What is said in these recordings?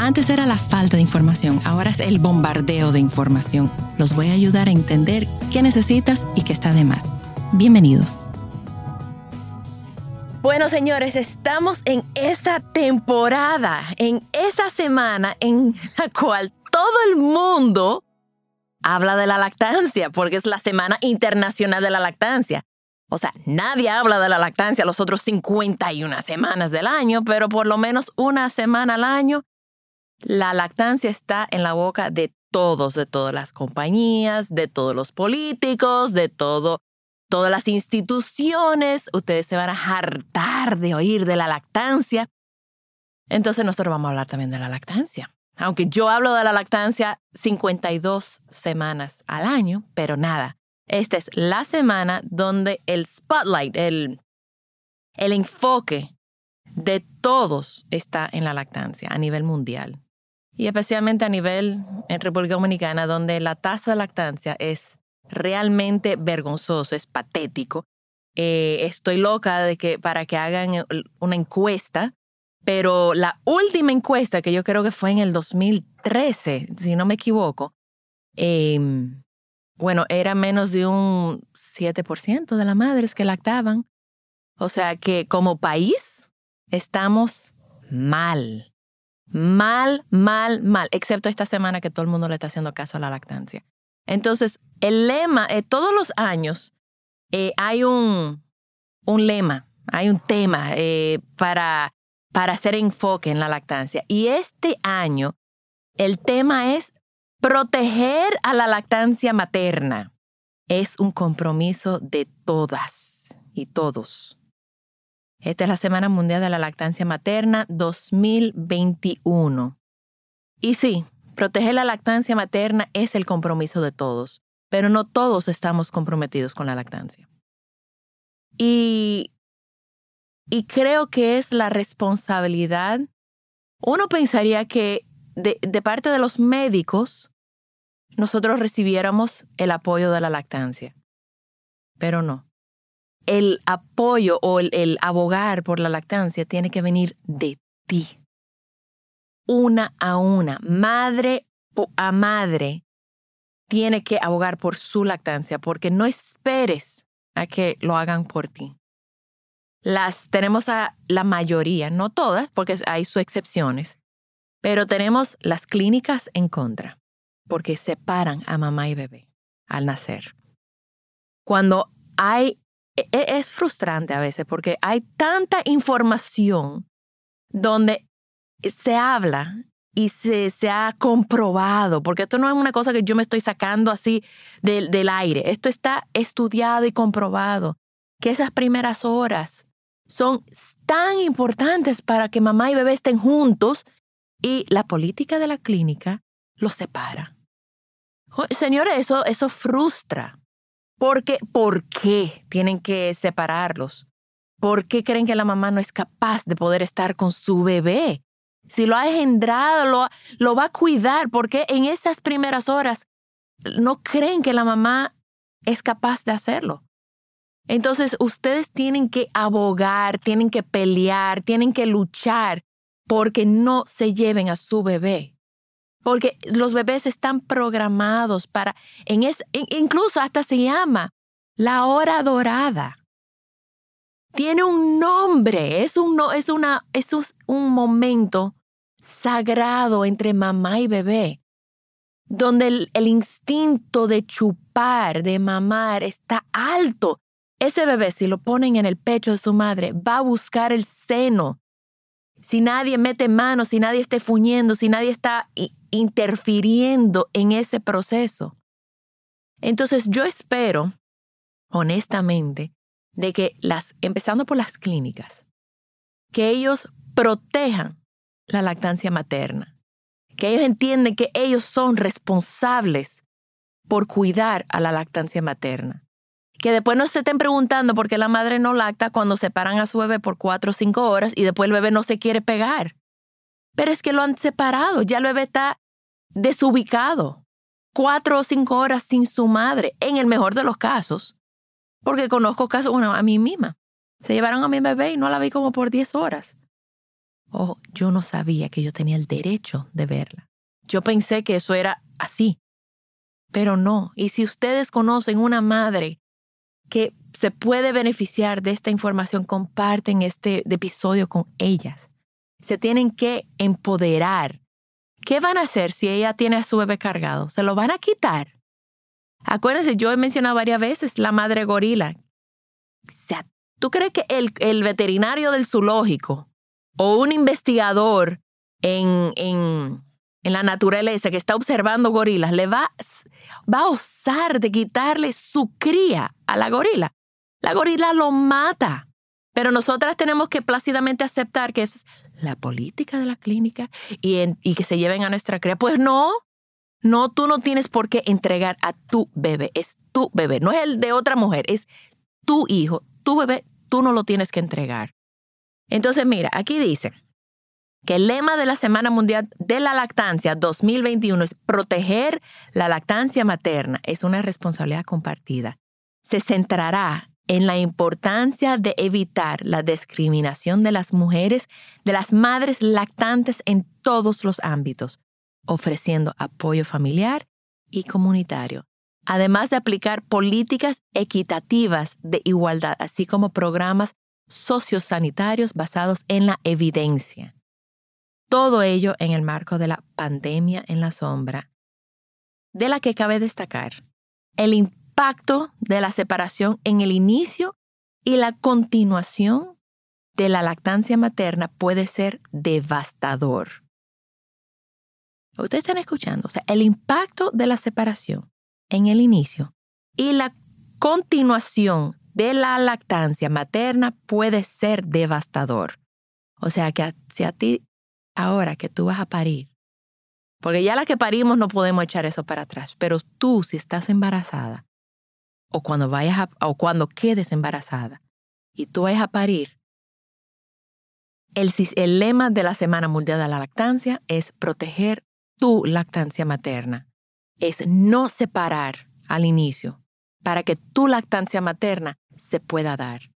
Antes era la falta de información, ahora es el bombardeo de información. Los voy a ayudar a entender qué necesitas y qué está de más. Bienvenidos. Bueno, señores, estamos en esa temporada, en esa semana en la cual todo el mundo habla de la lactancia, porque es la Semana Internacional de la Lactancia. O sea, nadie habla de la lactancia los otros 51 semanas del año, pero por lo menos una semana al año, la lactancia está en la boca de todos, de todas las compañías, de todos los políticos, de todo, todas las instituciones. Ustedes se van a hartar de oír de la lactancia. Entonces nosotros vamos a hablar también de la lactancia. Aunque yo hablo de la lactancia 52 semanas al año, pero nada, esta es la semana donde el spotlight, el, el enfoque de todos está en la lactancia a nivel mundial. Y especialmente a nivel en República Dominicana, donde la tasa de lactancia es realmente vergonzoso, es patético. Eh, estoy loca de que para que hagan una encuesta, pero la última encuesta que yo creo que fue en el 2013, si no me equivoco, eh, bueno, era menos de un 7% de las madres que lactaban. O sea que como país estamos mal. Mal, mal, mal. Excepto esta semana que todo el mundo le está haciendo caso a la lactancia. Entonces, el lema, eh, todos los años eh, hay un, un lema, hay un tema eh, para, para hacer enfoque en la lactancia. Y este año, el tema es Proteger a la lactancia materna es un compromiso de todas y todos. Esta es la Semana Mundial de la Lactancia Materna 2021. Y sí, proteger la lactancia materna es el compromiso de todos, pero no todos estamos comprometidos con la lactancia. Y, y creo que es la responsabilidad. Uno pensaría que de, parte de los médicos, nosotros recibiéramos el apoyo de la lactancia. Pero no. El apoyo o el, abogar por la lactancia tiene que venir de ti. Una a una, madre a madre, tiene que abogar por su lactancia, porque no esperes a que lo hagan por ti. Las tenemos a la mayoría, no todas, porque hay sus excepciones, pero tenemos las clínicas en contra, porque separan a mamá y bebé al nacer. Cuando hay, es frustrante a veces, porque hay tanta información donde se habla y se, se, ha comprobado, porque esto no es una cosa que yo me estoy sacando así del, del aire, esto está estudiado y comprobado, que esas primeras horas son tan importantes para que mamá y bebé estén juntos y la política de la clínica los separa. Señores, eso, eso frustra. Porque, ¿Por qué tienen que separarlos? ¿Por qué creen que la mamá no es capaz de poder estar con su bebé? Si lo ha engendrado, lo, lo va a cuidar, porque en esas primeras horas no creen que la mamá es capaz de hacerlo. Entonces, ustedes tienen que abogar, tienen que pelear, tienen que luchar porque no se lleven a su bebé. Porque los bebés están programados para, en es, incluso hasta se llama la hora dorada. Tiene un nombre, es un, es una, es un momento sagrado entre mamá y bebé, donde el, el instinto de chupar, de mamar, está alto. Ese bebé, si lo ponen en el pecho de su madre, va a buscar el seno si nadie mete mano, si nadie esté fuñendo, si nadie está interfiriendo en ese proceso. Entonces yo espero, honestamente, de que las, empezando por las clínicas, que ellos protejan la lactancia materna, que ellos entienden que ellos son responsables por cuidar a la lactancia materna. Que después no se estén preguntando por qué la madre no lacta cuando separan a su bebé por cuatro o cinco horas y después el bebé no se quiere pegar. Pero es que lo han separado, ya el bebé está desubicado. Cuatro o cinco horas sin su madre, en el mejor de los casos. Porque conozco casos, bueno, a mí misma. Se llevaron a mi bebé y no la vi como por diez horas. Oh, yo no sabía que yo tenía el derecho de verla. Yo pensé que eso era así. Pero no. Y si ustedes conocen una madre que se puede beneficiar de esta información, comparten este episodio con ellas. Se tienen que empoderar. ¿Qué van a hacer si ella tiene a su bebé cargado? ¿Se lo van a quitar? Acuérdense, yo he mencionado varias veces la madre gorila. ¿Tú crees que el, el veterinario del zoológico o un investigador en, en, en la naturaleza que está observando gorilas le va, va a osar de quitarle su cría a la gorila. La gorila lo mata. Pero nosotras tenemos que plácidamente aceptar que es la política de la clínica y, y que se lleven a nuestra cría. Pues no, no, tú no tienes por qué entregar a tu bebé. Es tu bebé, no es el de otra mujer, es tu hijo, tu bebé, tú no lo tienes que entregar. Entonces, mira, aquí dice, que el lema de la Semana Mundial de la Lactancia 2021 es proteger la lactancia materna. Es una responsabilidad compartida. Se centrará en la importancia de evitar la discriminación de las mujeres, de las madres lactantes en todos los ámbitos, ofreciendo apoyo familiar y comunitario, además de aplicar políticas equitativas de igualdad, así como programas sociosanitarios basados en la evidencia. Todo ello en el marco de la pandemia en la sombra, de la que cabe destacar el impacto de la separación en el inicio y la continuación de la lactancia materna puede ser devastador. Ustedes están escuchando, o sea, el impacto de la separación en el inicio y la continuación de la lactancia materna puede ser devastador. O sea que si a ti ahora que tú vas a parir, porque ya la que parimos no podemos echar eso para atrás, pero tú si estás embarazada o cuando vayas a, o cuando quedes embarazada y tú vayas a parir, el, el lema de la Semana Mundial de la Lactancia es proteger tu lactancia materna, es no separar al inicio para que tu lactancia materna se pueda dar.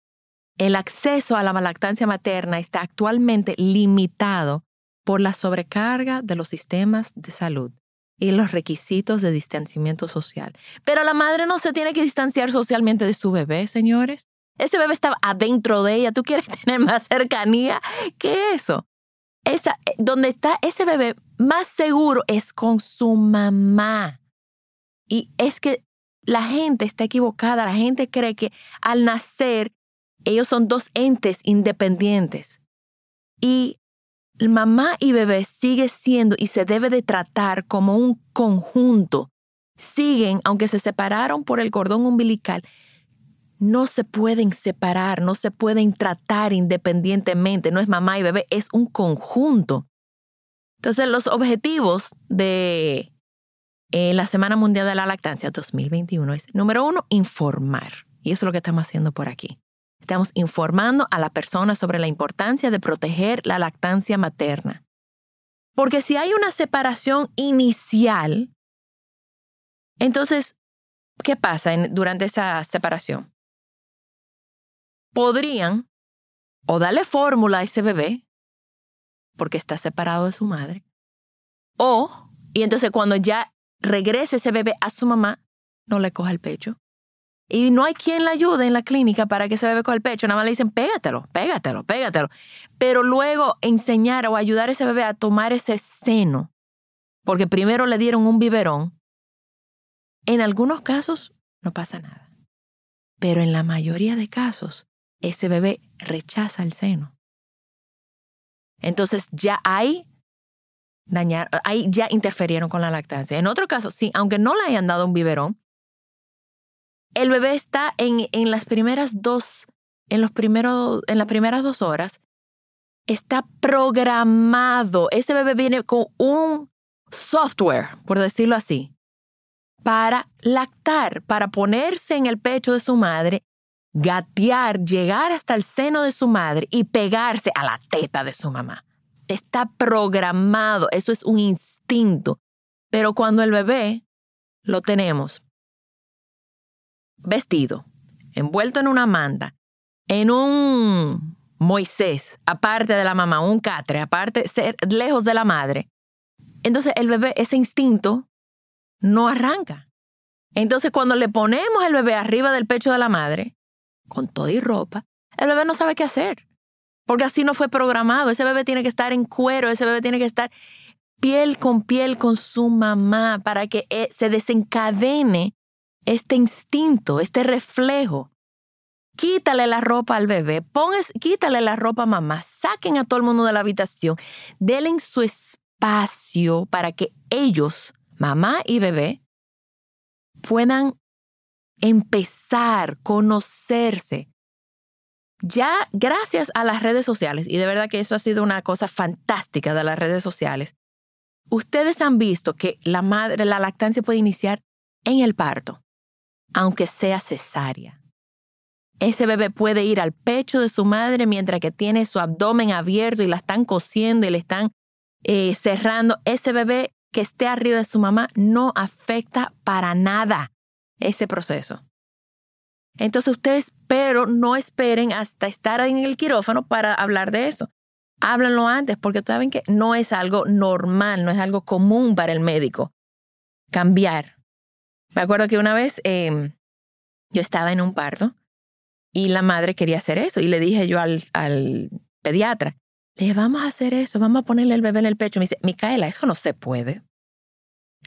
El acceso a la lactancia materna está actualmente limitado por la sobrecarga de los sistemas de salud y los requisitos de distanciamiento social. Pero la madre no se tiene que distanciar socialmente de su bebé, señores. Ese bebé está adentro de ella. ¿Tú quieres tener más cercanía que eso? Esa, eh, donde está ese bebé más seguro es con su mamá. Y es que la gente está equivocada. La gente cree que al nacer ellos son dos entes independientes. Y mamá y bebé sigue siendo y se debe de tratar como un conjunto. Siguen, aunque se separaron por el cordón umbilical, no se pueden separar, no se pueden tratar independientemente. No es mamá y bebé, es un conjunto. Entonces, los objetivos de eh, la Semana Mundial de la Lactancia 2021 es, número uno, informar. Y eso es lo que estamos haciendo por aquí. Estamos informando a la persona sobre la importancia de proteger la lactancia materna. Porque si hay una separación inicial, entonces, ¿qué pasa durante esa separación? Podrían o darle fórmula a ese bebé, porque está separado de su madre, o, y entonces cuando ya regrese ese bebé a su mamá, no le coja el pecho, y no hay quien la ayude en la clínica para que se bebé con el pecho. Nada más le dicen, pégatelo, pégatelo, pégatelo. Pero luego enseñar o ayudar a ese bebé a tomar ese seno, porque primero le dieron un biberón, en algunos casos no pasa nada. Pero en la mayoría de casos, ese bebé rechaza el seno. Entonces ya hay dañar, ahí ya interferieron con la lactancia. En otro caso, sí, aunque no le hayan dado un biberón, el bebé está en, en las primeras dos, en, los primeros, en las primeras dos horas, está programado. Ese bebé viene con un software, por decirlo así, para lactar, para ponerse en el pecho de su madre, gatear, llegar hasta el seno de su madre y pegarse a la teta de su mamá. Está programado, eso es un instinto. Pero cuando el bebé lo tenemos vestido, envuelto en una manta, en un Moisés, aparte de la mamá, un catre, aparte, ser lejos de la madre, entonces el bebé, ese instinto, no arranca. Entonces cuando le ponemos el bebé arriba del pecho de la madre, con todo y ropa, el bebé no sabe qué hacer. Porque así no fue programado. Ese bebé tiene que estar en cuero, ese bebé tiene que estar piel con piel con su mamá para que eh, se desencadene este instinto, este reflejo. Quítale la ropa al bebé, quítale la ropa a mamá, saquen a todo el mundo de la habitación, denle su espacio para que ellos, mamá y bebé, puedan empezar, conocerse. Ya gracias a las redes sociales, y de verdad que eso ha sido una cosa fantástica de las redes sociales, ustedes han visto que la madre, la lactancia puede iniciar en el parto, aunque sea cesárea. Ese bebé puede ir al pecho de su madre mientras que tiene su abdomen abierto y la están cosiendo y le están eh, cerrando. Ese bebé que esté arriba de su mamá no afecta para nada ese proceso. Entonces ustedes, pero no esperen hasta estar en el quirófano para hablar de eso. Háblanlo antes, porque saben que no es algo normal, no es algo común para el médico. Cambiar. Me acuerdo que una vez em, yo estaba en un parto y la madre quería hacer eso y le dije yo al, al pediatra, le dije, vamos a hacer eso, vamos a ponerle el bebé en el pecho. Me dice, Micaela, eso no se puede.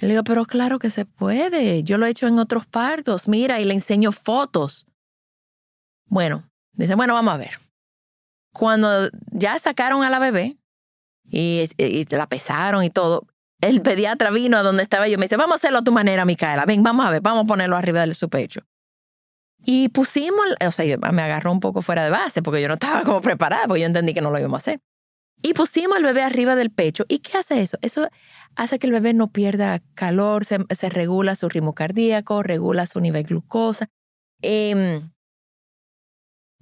Le digo, pero claro que se puede. Yo lo he hecho en otros partos. Mira, y le enseño fotos. Bueno, dice, bueno, vamos a ver. Cuando ya sacaron a la bebé y, la pesaron y todo, el pediatra vino a donde estaba yo. Me dice, vamos a hacerlo a tu manera, Micaela. Ven, vamos a ver, vamos a ponerlo arriba de su pecho. Y pusimos, o sea, me agarró un poco fuera de base porque yo no estaba como preparada, porque yo entendí que no lo íbamos a hacer. Y pusimos al bebé arriba del pecho. ¿Y qué hace eso? Eso hace que el bebé no pierda calor, se, regula su ritmo cardíaco, regula su nivel de glucosa. Em,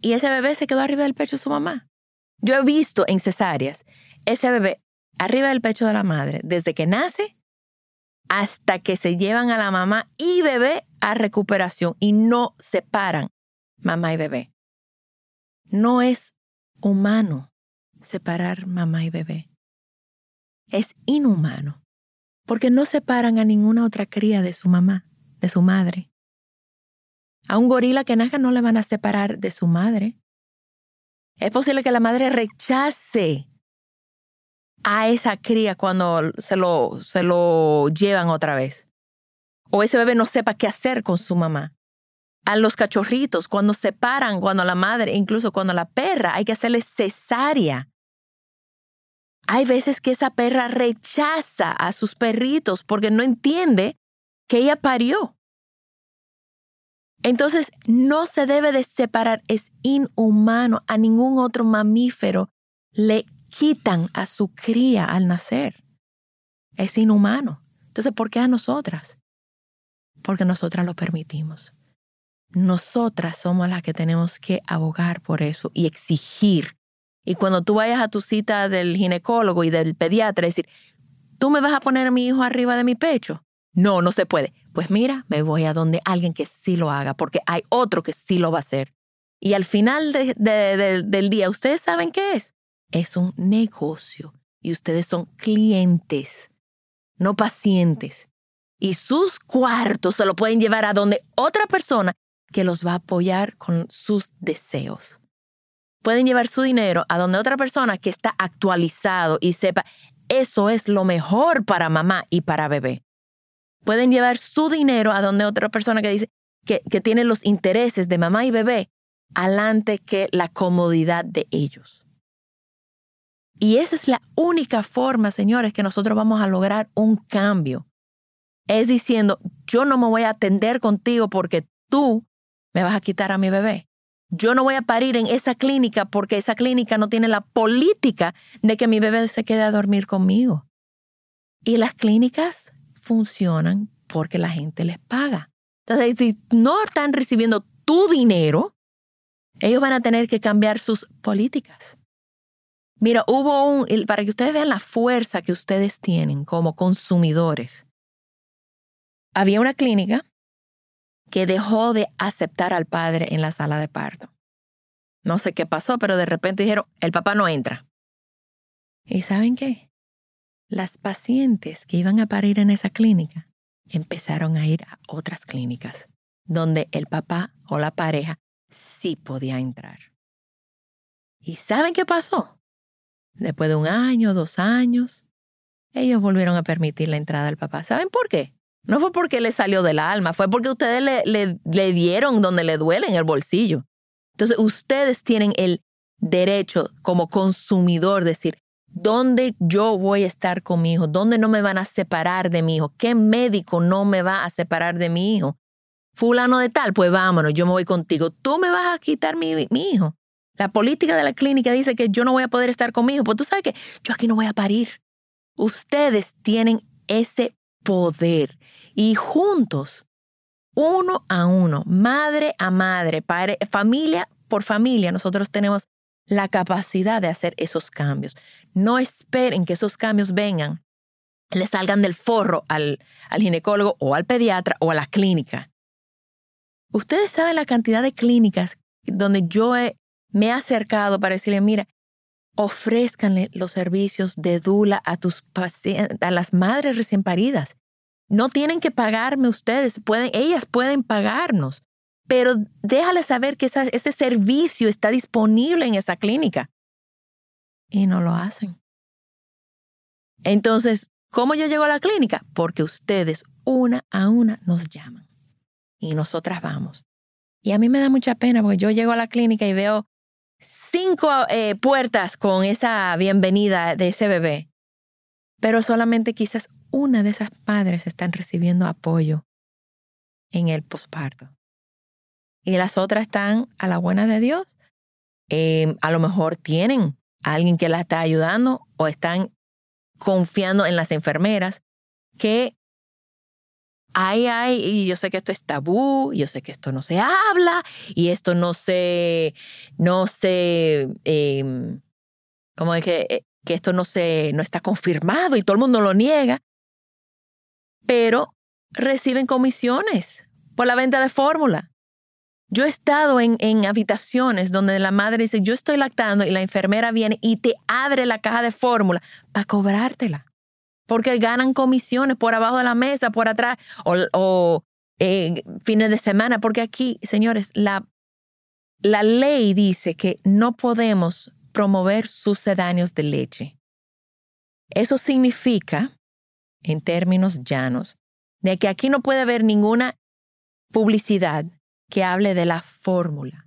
y ese bebé se quedó arriba del pecho de su mamá. Yo he visto en cesáreas ese bebé arriba del pecho de la madre desde que nace hasta que se llevan a la mamá y bebé a recuperación y no separan mamá y bebé. No es humano separar mamá y bebé. Es inhumano, porque no separan a ninguna otra cría de su mamá, de su madre. A un gorila que nazca no le van a separar de su madre. Es posible que la madre rechace a esa cría cuando se lo, se lo llevan otra vez. O ese bebé no sepa qué hacer con su mamá a los cachorritos, cuando se paran, cuando la madre, incluso cuando la perra, hay que hacerle cesárea. Hay veces que esa perra rechaza a sus perritos porque no entiende que ella parió. Entonces, no se debe de separar, es inhumano. A ningún otro mamífero le quitan a su cría al nacer. Es inhumano. Entonces, ¿por qué a nosotras? Porque nosotras lo permitimos. Nosotras somos las que tenemos que abogar por eso y exigir. Y cuando tú vayas a tu cita del ginecólogo y del pediatra, decir, ¿tú me vas a poner a mi hijo arriba de mi pecho? No, no se puede. Pues mira, me voy a donde alguien que sí lo haga, porque hay otro que sí lo va a hacer. Y al final del día, ¿ustedes saben qué es? Es un negocio y ustedes son clientes, no pacientes. Y sus cuartos se lo pueden llevar a donde otra persona que los va a apoyar con sus deseos. Pueden llevar su dinero a donde otra persona que está actualizado y sepa, eso es lo mejor para mamá y para bebé. Pueden llevar su dinero a donde otra persona que dice que, que tiene los intereses de mamá y bebé alante que la comodidad de ellos. Y esa es la única forma, señores, que nosotros vamos a lograr un cambio. Es diciendo, yo no me voy a atender contigo porque tú me vas a quitar a mi bebé. Yo no voy a parir en esa clínica porque esa clínica no tiene la política de que mi bebé se quede a dormir conmigo. Y las clínicas funcionan porque la gente les paga. Entonces, si no están recibiendo tu dinero, ellos van a tener que cambiar sus políticas. Mira, hubo un, para que ustedes vean la fuerza que ustedes tienen como consumidores. Había una clínica que dejó de aceptar al padre en la sala de parto. No sé qué pasó, pero de repente dijeron, el papá no entra. ¿Y saben qué? Las pacientes que iban a parir en esa clínica empezaron a ir a otras clínicas donde el papá o la pareja sí podía entrar. ¿Y saben qué pasó? Después de un año, dos años, ellos volvieron a permitir la entrada del papá. ¿Saben por qué? No fue porque le salió del alma, fue porque ustedes le, le, dieron donde le duele en el bolsillo. Entonces, ustedes tienen el derecho como consumidor de decir, ¿dónde yo voy a estar con mi hijo? ¿Dónde no me van a separar de mi hijo? ¿Qué médico no me va a separar de mi hijo? Fulano de tal, pues vámonos, yo me voy contigo. Tú me vas a quitar mi, mi hijo. La política de la clínica dice que yo no voy a poder estar con mi hijo. Pues tú sabes que yo aquí no voy a parir. Ustedes tienen ese poder y juntos, uno a uno, madre a madre, padre, familia por familia, nosotros tenemos la capacidad de hacer esos cambios. No esperen que esos cambios vengan, le salgan del forro al, al ginecólogo o al pediatra o a la clínica. Ustedes saben la cantidad de clínicas donde yo me he acercado para decirle, mira, ofrézcanle los servicios de dula a tus a las madres recién paridas. No tienen que pagarme ustedes, pueden, ellas pueden pagarnos, pero déjale saber que ese servicio está disponible en esa clínica. Y no lo hacen. Entonces, ¿cómo yo llego a la clínica? Porque ustedes una a una nos llaman y nosotras vamos. Y a mí me da mucha pena porque yo llego a la clínica y veo cinco eh, puertas con esa bienvenida de ese bebé, pero solamente quizás una de esas padres están recibiendo apoyo en el posparto. Y las otras están a la buena de Dios. Em, a lo mejor tienen a alguien que las está ayudando o están confiando en las enfermeras que Ay, ay, y yo sé que esto es tabú, yo sé que esto no se habla y esto no se, no se, eh, como dije, eh, que esto no se, no está confirmado y todo el mundo lo niega, pero reciben comisiones por la venta de fórmula. Yo he estado en, en habitaciones donde la madre dice, yo estoy lactando y la enfermera viene y te abre la caja de fórmula para cobrártela porque ganan comisiones por abajo de la mesa, por atrás, o, eh, fines de semana, porque aquí, señores, la, la ley dice que no podemos promover sucedáneos de leche. Eso significa, en términos llanos, de que aquí no puede haber ninguna publicidad que hable de la fórmula.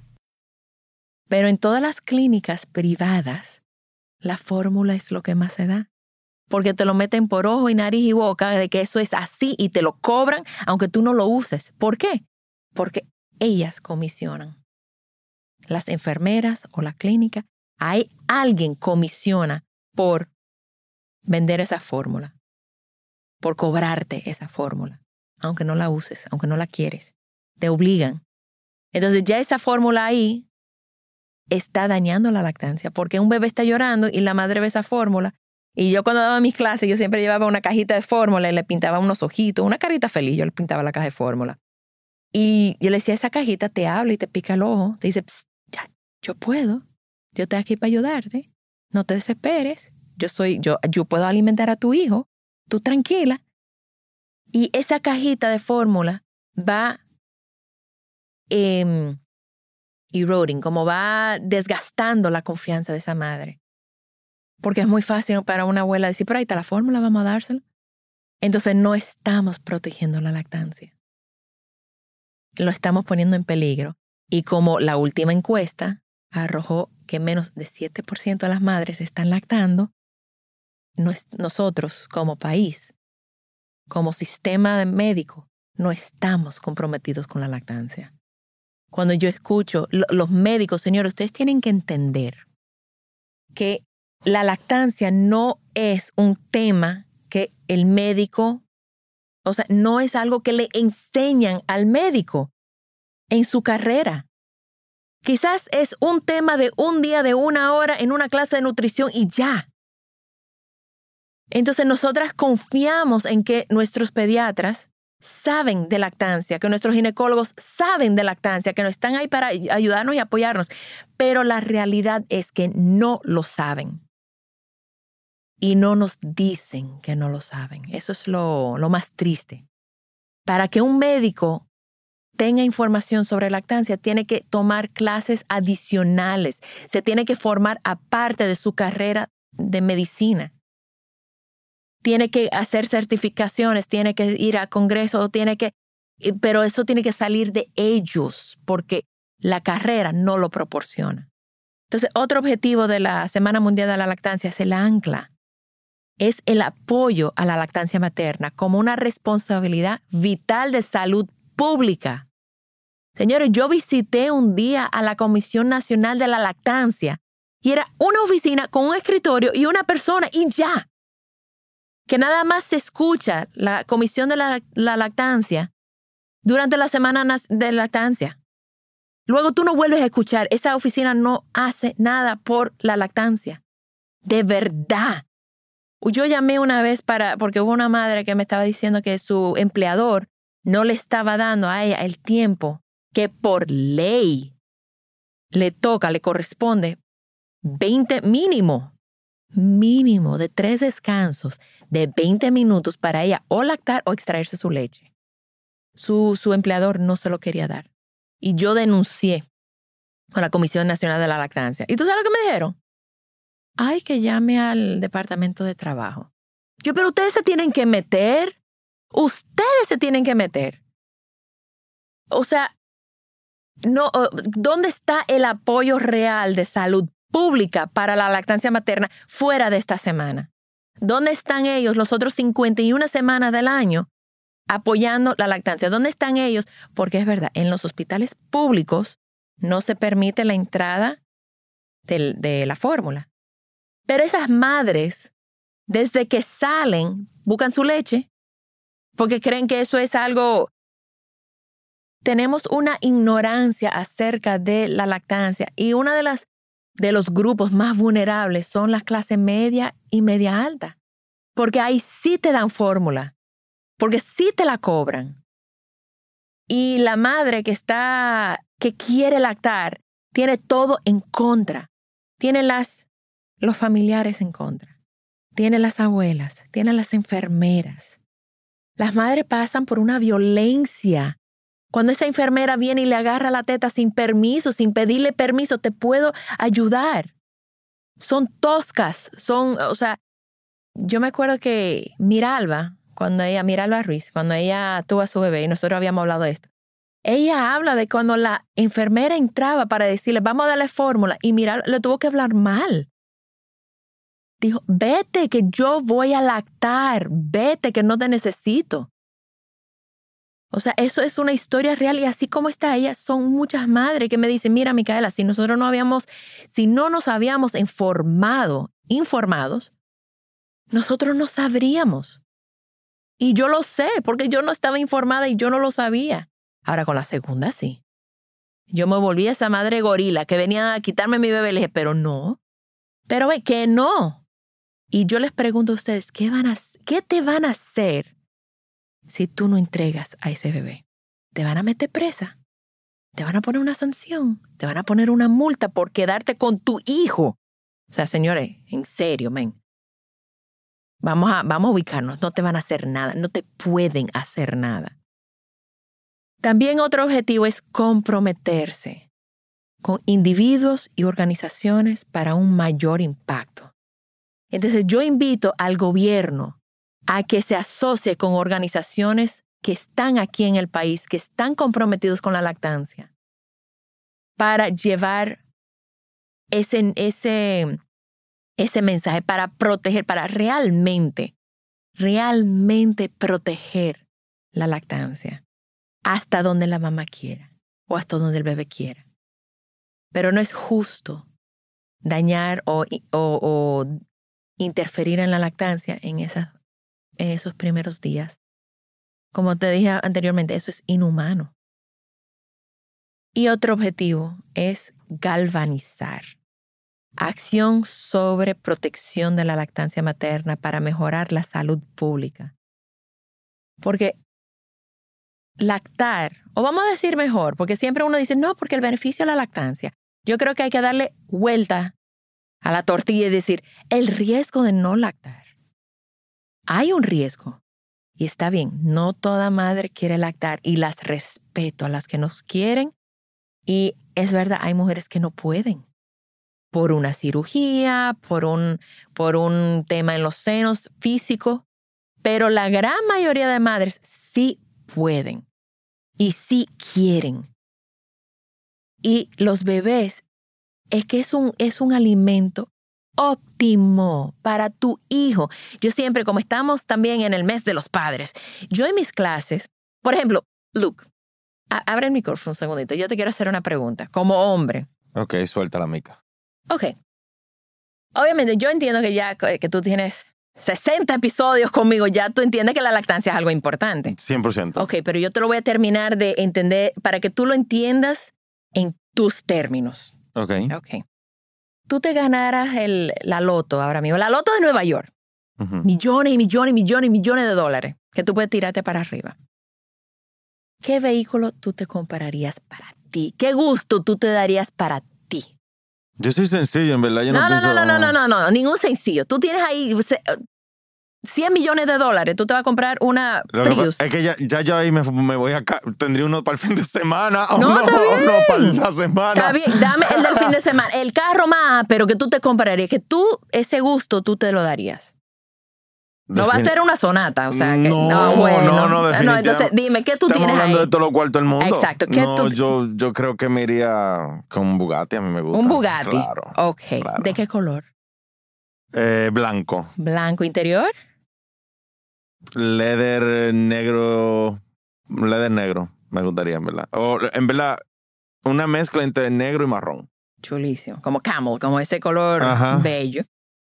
Pero en todas las clínicas privadas, la fórmula es lo que más se da. Porque te lo meten por ojo y nariz y boca de que eso es así y te lo cobran aunque tú no lo uses. ¿Por qué? Porque ellas comisionan. Las enfermeras o la clínica, hay alguien comisiona por vender esa fórmula, por cobrarte esa fórmula, aunque no la uses, aunque no la quieres. Te obligan. Entonces ya esa fórmula ahí está dañando la lactancia, porque un bebé está llorando y la madre ve esa fórmula. Y yo cuando daba mis clases, yo siempre llevaba una cajita de fórmula y le pintaba unos ojitos, una carita feliz, yo le pintaba la caja de fórmula. Y yo le decía, esa cajita te habla y te pica el ojo, te dice, ya, yo puedo, yo estoy aquí para ayudarte, no te desesperes, yo, soy, yo, yo puedo alimentar a tu hijo, tú tranquila. Y esa cajita de fórmula va eh, eroding, como va desgastando la confianza de esa madre. Porque es muy fácil para una abuela decir, pero ahí está la fórmula, vamos a dársela. entonces no estamos protegiendo la lactancia. Lo estamos poniendo en peligro. Y como la última encuesta arrojó que menos de 7% de las madres están lactando, nosotros como país, como sistema médico, no estamos comprometidos con la lactancia. Cuando yo escucho los médicos, señores, ustedes tienen que entender que la lactancia no es un tema que el médico, o sea, no es algo que le enseñan al médico en su carrera. Quizás es un tema de un día, de una hora en una clase de nutrición y ya. Entonces nosotras confiamos en que nuestros pediatras saben de lactancia, que nuestros ginecólogos saben de lactancia, que no están ahí para ayudarnos y apoyarnos, pero la realidad es que no lo saben. Y no nos dicen que no lo saben. Eso es lo, lo más triste. Para que un médico tenga información sobre lactancia, tiene que tomar clases adicionales, se tiene que formar aparte de su carrera de medicina tiene que hacer certificaciones, tiene que ir a congreso, tiene que, pero eso tiene que salir de ellos porque la carrera no lo proporciona. Entonces, otro objetivo de la Semana Mundial de la Lactancia es el ancla. Es el apoyo a la lactancia materna como una responsabilidad vital de salud pública. Señores, yo visité un día a la Comisión Nacional de la Lactancia y era una oficina con un escritorio y una persona y ya que nada más se escucha la comisión de la, lactancia durante la semana de lactancia. Luego tú no vuelves a escuchar, esa oficina no hace nada por la lactancia. De verdad. Yo llamé una vez para, porque hubo una madre que me estaba diciendo que su empleador no le estaba dando a ella el tiempo que por ley le toca, le corresponde 20 mínimo mínimo de tres descansos de 20 minutos para ella o lactar o extraerse su leche. Su, su empleador no se lo quería dar. Y yo denuncié a la Comisión Nacional de la Lactancia. ¿Y tú sabes lo que me dijeron? Ay, que llame al Departamento de Trabajo. Yo, pero ustedes se tienen que meter. Ustedes se tienen que meter. O sea, no, ¿dónde está el apoyo real de salud pública para la lactancia materna fuera de esta semana? ¿Dónde están ellos los otros 51 semanas del año apoyando la lactancia? ¿Dónde están ellos? Porque es verdad, en los hospitales públicos no se permite la entrada de, la fórmula. Pero esas madres, desde que salen, buscan su leche porque creen que eso es algo tenemos una ignorancia acerca de la lactancia y una de las de los grupos más vulnerables son las clases media y media alta, porque ahí sí te dan fórmula, porque sí te la cobran. Y la madre que está, que quiere lactar, tiene todo en contra. Tiene las, los familiares en contra. Tiene las abuelas, tiene las enfermeras. Las madres pasan por una violencia cuando esa enfermera viene y le agarra la teta sin permiso, sin pedirle permiso, te puedo ayudar. Son toscas, son, o sea, yo me acuerdo que Miralba, cuando ella, Miralba Ruiz, cuando ella tuvo a su bebé, y nosotros habíamos hablado de esto, ella habla de cuando la enfermera entraba para decirle, vamos a darle fórmula, y Miralba le tuvo que hablar mal. Dijo, vete que yo voy a lactar, vete que no te necesito. O sea, eso es una historia real y así como está ella, son muchas madres que me dicen, mira, Micaela, si nosotros no habíamos, si no nos habíamos informado, informados, nosotros no sabríamos. Y yo lo sé, porque yo no estaba informada y yo no lo sabía. Ahora con la segunda sí. Yo me volví a esa madre gorila que venía a quitarme mi bebé. Le dije, pero no. Pero ve que no. Y yo les pregunto a ustedes, ¿qué, van a, ¿qué te van a hacer si tú no entregas a ese bebé? Te van a meter presa. Te van a poner una sanción. Te van a poner una multa por quedarte con tu hijo. O sea, señores, en serio, men. Vamos a, vamos a ubicarnos. No te van a hacer nada. No te pueden hacer nada. También otro objetivo es comprometerse con individuos y organizaciones para un mayor impacto. Entonces yo invito al gobierno a que se asocie con organizaciones que están aquí en el país, que están comprometidos con la lactancia, para llevar ese, ese, ese mensaje, para proteger, para realmente, realmente proteger la lactancia hasta donde la mamá quiera o hasta donde el bebé quiera. Pero no es justo dañar o, o, interferir en la lactancia en, esas, en esos primeros días. Como te dije anteriormente, eso es inhumano. Y otro objetivo es galvanizar. Acción sobre protección de la lactancia materna para mejorar la salud pública. Porque lactar, o vamos a decir mejor, porque siempre uno dice, no, porque el beneficio de la lactancia. Yo creo que hay que darle vuelta a la tortilla y decir, el riesgo de no lactar. Hay un riesgo. Y está bien, no toda madre quiere lactar y las respeto a las que nos quieren. Y es verdad, hay mujeres que no pueden por una cirugía, por un, por un tema en los senos físico, pero la gran mayoría de madres sí pueden y sí quieren. Y los bebés es que es un, es un alimento óptimo para tu hijo. Yo siempre, como estamos también en el mes de los padres, yo en mis clases, por ejemplo, Luke, abre el micrófono un segundito, yo te quiero hacer una pregunta, como hombre. Ok, suelta la mica. Ok. Obviamente, yo entiendo que ya que tú tienes 60 episodios conmigo, ya tú entiendes que la lactancia es algo importante. 100%. Ok, pero yo te lo voy a terminar de entender para que tú lo entiendas en tus términos. Ok. Ok. Tú te ganaras el, la loto ahora mismo, la loto de Nueva York. Millones y millones y millones y millones de dólares que tú puedes tirarte para arriba. ¿Qué vehículo tú te comprarías para ti? ¿Qué gusto tú te darías para ti? Yo soy sencillo, en verdad. Yo no, no, pienso... no, no, no, no, no, ningún sencillo. Tú tienes ahí 100 millones de dólares, tú te vas a comprar una Prius. Es que ya, ya yo ahí me, me, voy a... Tendría uno para el fin de semana no, no, está bien. uno para esa semana. Está bien, dame el del fin de semana. El carro más, pero que tú te comprarías, que tú, ese gusto, tú te lo darías. No va a ser una sonata, o sea, que no, no, bueno. no, no, no, entonces dime, ¿qué tú Estamos tienes hablando ahí? de todo lo cuarto del mundo. Exacto, ¿qué no, tú yo, yo creo que me iría con un Bugatti, a mí me gusta. Un Bugatti. Claro. Ok, claro. ¿de qué color? Eh, blanco. Blanco interior. Leather negro. Leather negro, me gustaría, en verdad. O, en verdad, una mezcla entre negro y marrón. Chulísimo, como camel, como ese color Ajá. bello.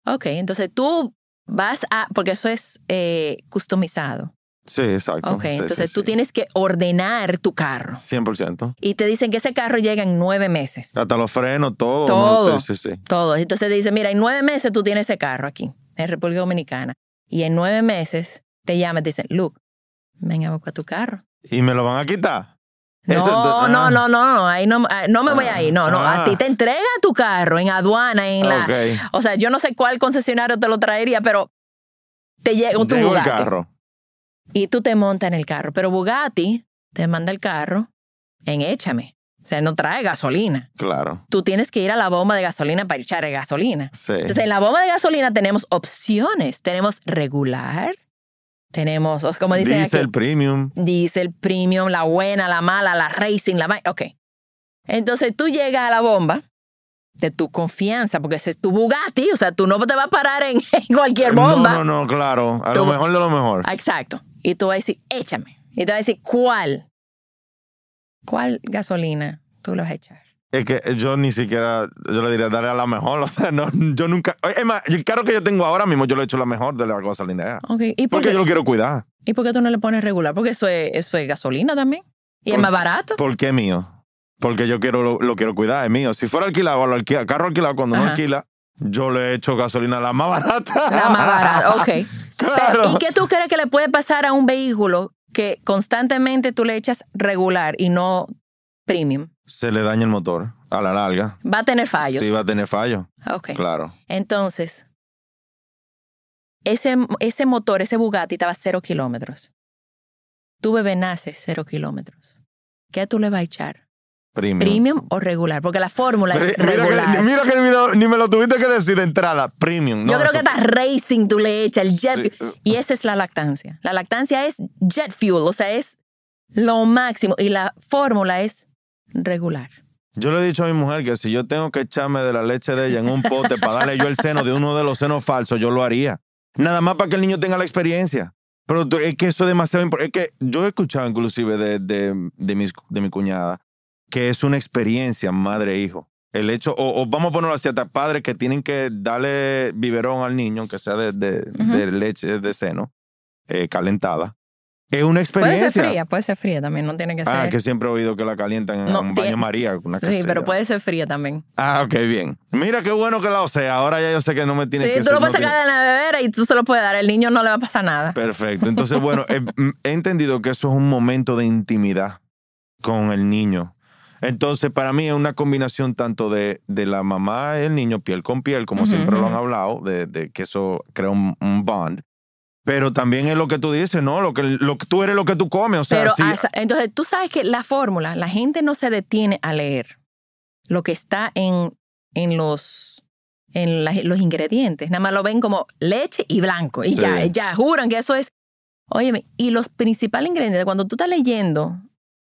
Ok, entonces tú vas a, porque eso es eh, customizado. Sí, exacto. Ok, Sí, entonces sí, tú sí. tienes que ordenar tu carro. 100%. Y te dicen que ese carro llega en nueve meses. Hasta los frenos, todo. Todo. ¿no? Sí, sí, sí. Todo. Entonces te dicen, mira, en nueve meses tú tienes ese carro aquí, en República Dominicana. Y en nueve meses te llaman y te dicen, Luke, ven a buscar tu carro. ¿Y me lo van a quitar? No, Eso, no, ah. no, no, no, ahí no, ah, no me voy a ir, no, no, a Ah. ti te entregan tu carro en aduana, en la, Ok. o sea, yo no sé cuál concesionario te lo traería, pero te llega tu Llego el Bugatti carro. y tú te montas en el carro, pero Bugatti te manda el carro en échame, o sea, no trae gasolina. Claro. Tú tienes que ir a la bomba de gasolina para echar gasolina. Sí. Entonces, en la bomba de gasolina tenemos opciones. Tenemos regular, tenemos, como dicen Diesel aquí, premium. diesel, premium, la buena, la mala, la racing, la... Ok. Entonces, tú llegas a la bomba de tu confianza, porque ese es tu Bugatti, o sea, tú no te vas a parar en, en cualquier bomba. No, no, no, claro. A Tú- lo mejor de lo mejor. Ah, Exacto. Y tú vas a decir, échame. Y te vas a decir, ¿cuál? ¿Cuál gasolina tú le vas a echar? Es que yo ni siquiera, yo le diría, dale a la mejor. O sea, no, yo nunca. Es más, el carro que yo tengo ahora mismo, yo le he hecho la mejor de la gasolinera. Ok. ¿Y por, Porque qué, yo lo quiero cuidar. ¿Y por qué tú no le pones regular? Porque eso es, eso es gasolina también. Y es más barato. ¿Por qué mío? Porque yo quiero lo, lo quiero cuidar, es mío. Si fuera alquilado, lo alquila- carro alquilado, cuando no alquila, yo le he hecho gasolina la más barata. La más barata, ok. Claro. ¿Y qué tú crees que le puede pasar a un vehículo que constantemente tú le echas regular y no premium? Se le daña el motor a la larga. Va a tener fallos. Sí, va a tener fallo. Ok. Claro. Entonces, ese, ese motor, ese Bugatti estaba a cero kilómetros. Tu bebé nace cero kilómetros. ¿Qué tú le vas a echar Premium. Premium o regular, porque la fórmula es Mira regular. que, mira que ni, me- ni me lo tuviste que decir de entrada. Premium. No, Yo creo eso- que está racing, tú le echas el jet. Sí. fuel. Y esa es la lactancia. La lactancia es jet fuel, o sea, es lo máximo. Y la fórmula es regular. Yo le he dicho a mi mujer que si yo tengo que echarme de la leche de ella en un pote para darle yo el seno de uno de los senos falsos, yo lo haría. Nada más para que el niño tenga la experiencia. Pero es que eso es demasiado importante. Es que yo he escuchado inclusive de, de, de, mis- de mi cuñada que es una experiencia madre-hijo. El hecho, o, o vamos a ponerlo así, hasta padres que tienen que darle biberón al niño, aunque sea de, de leche de seno, eh, calentada. Es una Puede experiencia. ser fría, puede ser fría también, no tiene que ser. Ah, que siempre he oído que la calientan en No, un tiene- baño María. Una sí, casera. pero puede ser fría también. Ah, ok, bien. Mira qué bueno que la sé. Ahora ya yo sé que no me tiene Sí, que tú ser- lo puedes sacar de la bebera y tú se lo puedes dar. El niño no le va a pasar nada. Perfecto. Entonces, bueno, he, he entendido que eso es un momento de intimidad con el niño. Entonces, para mí es una combinación tanto de, de la mamá y el niño, piel con piel, como siempre lo han hablado, de, de que eso crea un, un bond. Pero también es lo que tú dices, ¿no? Lo que, lo tú eres lo que tú comes. O sea, Pero hasta- entonces tú sabes que la fórmula, la gente no se detiene a leer lo que está en, en los en la- los ingredientes. Nada más lo ven como leche y blanco. Y Sí. ya, ya juran que eso es. Óyeme, y los principales ingredientes, cuando tú estás leyendo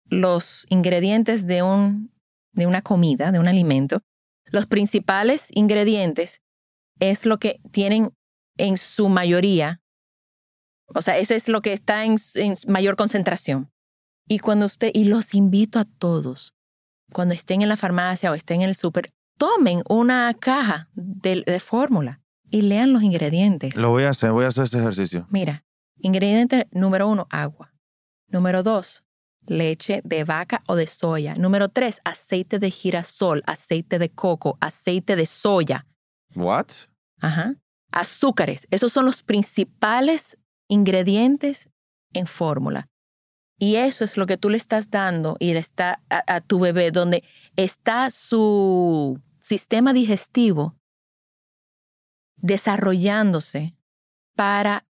los ingredientes de, un, de una comida, de un alimento, los principales ingredientes es lo que tienen en su mayoría, o sea, ese es lo que está en, en mayor concentración. Y cuando usted, y los invito a todos, cuando estén en la farmacia o estén en el súper, tomen una caja de, de fórmula y lean los ingredientes. lo voy a hacer, voy a hacer ese ejercicio. Mira, ingrediente número uno, agua. Número dos, leche de vaca o de soya. Número tres, aceite de girasol, aceite de coco, aceite de soya. What? Ajá. Azúcares. Esos son los principales ingredientes en fórmula. Y eso es lo que tú le estás dando y le está a, a tu bebé, donde está su sistema digestivo desarrollándose para...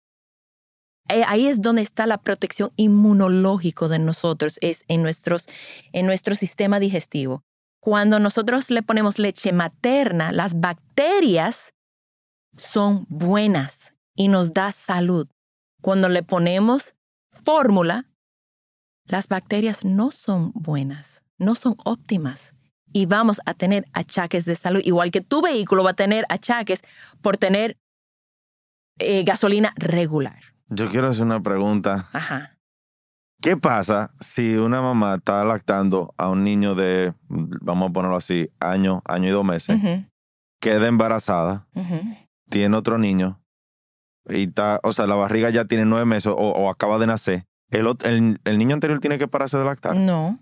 eh, Ahí es donde está la protección inmunológico de nosotros, es en, nuestros, en nuestro sistema digestivo. Cuando nosotros le ponemos leche materna, las bacterias son buenas y nos da salud. Cuando le ponemos fórmula, las bacterias no son buenas, no son óptimas y vamos a tener achaques de salud, igual que tu vehículo va a tener achaques por tener eh, gasolina regular. Yo quiero hacer una pregunta. Ajá. ¿Qué pasa si una mamá está lactando a un niño de, vamos a ponerlo así, año, año y dos meses, queda embarazada, tiene otro niño, y está, o sea, la barriga ya tiene nueve meses o, o acaba de nacer? El, el, el niño anterior tiene que pararse de lactar. No.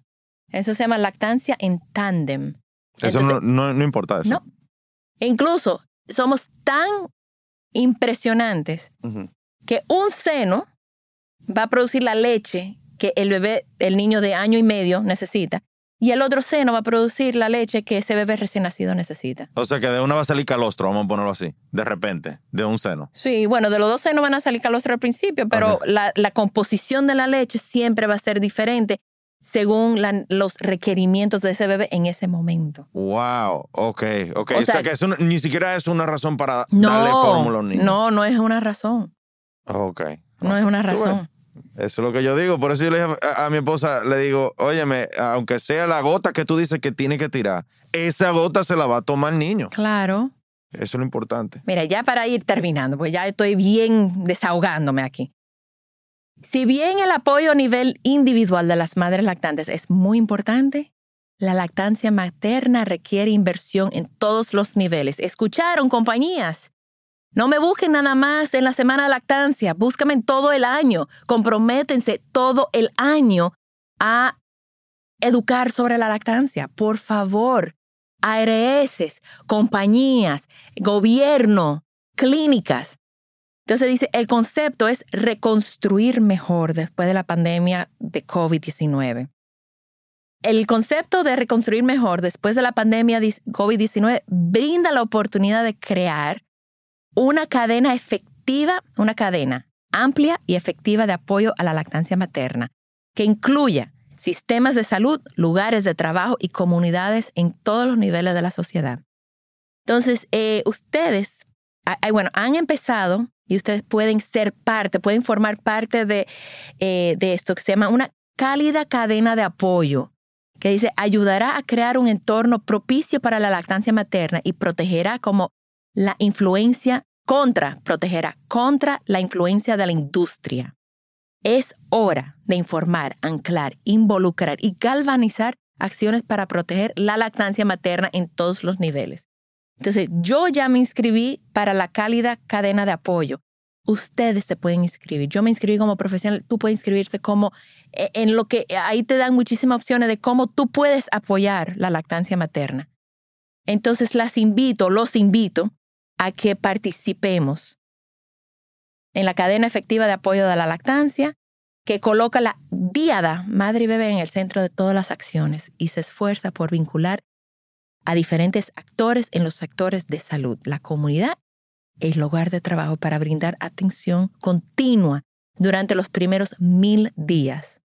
Eso se llama lactancia en tándem. Eso Entonces- no, no, no importa eso. No. Incluso somos tan impresionantes que un seno va a producir la leche que el bebé, el niño de año y medio necesita, y el otro seno va a producir la leche que ese bebé recién nacido necesita. O sea que de una va a salir calostro, vamos a ponerlo así, de repente, de un seno. Sí, bueno, de los dos senos van a salir calostro al principio, pero la, la composición de la leche siempre va a ser diferente según la- los requerimientos de ese bebé en ese momento. Wow, ok, ok. O O, sea, sea- que eso no- ni siquiera es una razón para No, darle fórmula a un niño. no, no es una razón. Ok. No es una razón. Eso es lo que yo digo. Por eso yo le dije a, a mi esposa, le digo, óyeme, aunque sea la gota que tú dices que tiene que tirar, esa gota se la va a tomar el niño. Claro. Eso es lo importante. Mira, ya para ir terminando, pues ya estoy bien desahogándome aquí. Si bien el apoyo a nivel individual de las madres lactantes es muy importante, la lactancia materna requiere inversión en todos los niveles. ¿Escucharon, compañías? No me busquen nada más en la semana de lactancia, búscame en todo el año. Comprométense todo el año a educar sobre la lactancia. Por favor, ARS, compañías, gobierno, clínicas. Entonces dice, el concepto es reconstruir mejor después de la pandemia de COVID-19. El concepto de reconstruir mejor después de la pandemia de COVID-19 brinda la oportunidad de crear una cadena efectiva, una cadena amplia y efectiva de apoyo a la lactancia materna, que incluya sistemas de salud, lugares de trabajo y comunidades en todos los niveles de la sociedad. Entonces, eh, ustedes, bueno, han empezado y ustedes pueden ser parte, pueden formar parte de, eh, de esto que se llama una cálida cadena de apoyo, que dice, ayudará a crear un entorno propicio para la lactancia materna y protegerá como la influencia contra, protegerá contra la influencia de la industria. Es hora de informar, anclar, involucrar y galvanizar acciones para proteger la lactancia materna en todos los niveles. Entonces, yo ya me inscribí para la cálida cadena de apoyo. Ustedes se pueden inscribir. Yo me inscribí como profesional, tú puedes inscribirte como eh, en lo que ahí te dan muchísimas opciones de cómo tú puedes apoyar la lactancia materna. Entonces, las invito, los invito a que participemos en la cadena efectiva de apoyo de la lactancia, que coloca la diada madre y bebé en el centro de todas las acciones y se esfuerza por vincular a diferentes actores en los sectores de salud, la comunidad el lugar de trabajo para brindar atención continua durante los primeros mil días.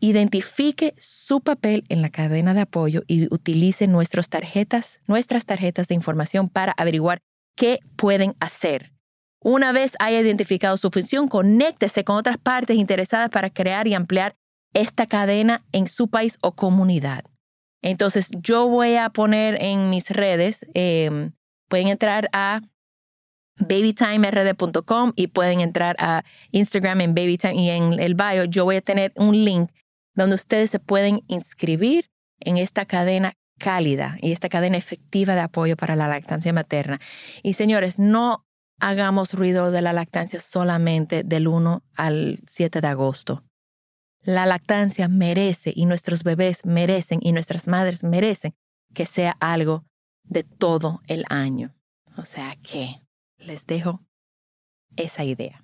Identifique su papel en la cadena de apoyo y utilice nuestras tarjetas, nuestras tarjetas de información para averiguar qué pueden hacer. Una vez haya identificado su función, conéctese con otras partes interesadas para crear y ampliar esta cadena en su país o comunidad. Entonces, yo voy a poner en mis redes, em, pueden entrar a babytimerd.com y pueden entrar a Instagram en babytime y en el bio yo voy a tener un link donde ustedes se pueden inscribir en esta cadena cálida y esta cadena efectiva de apoyo para la lactancia materna. Y señores, no hagamos ruido de la lactancia solamente del 1 al 7 de agosto. La lactancia merece y nuestros bebés merecen y nuestras madres merecen que sea algo de todo el año. O sea que les dejo esa idea.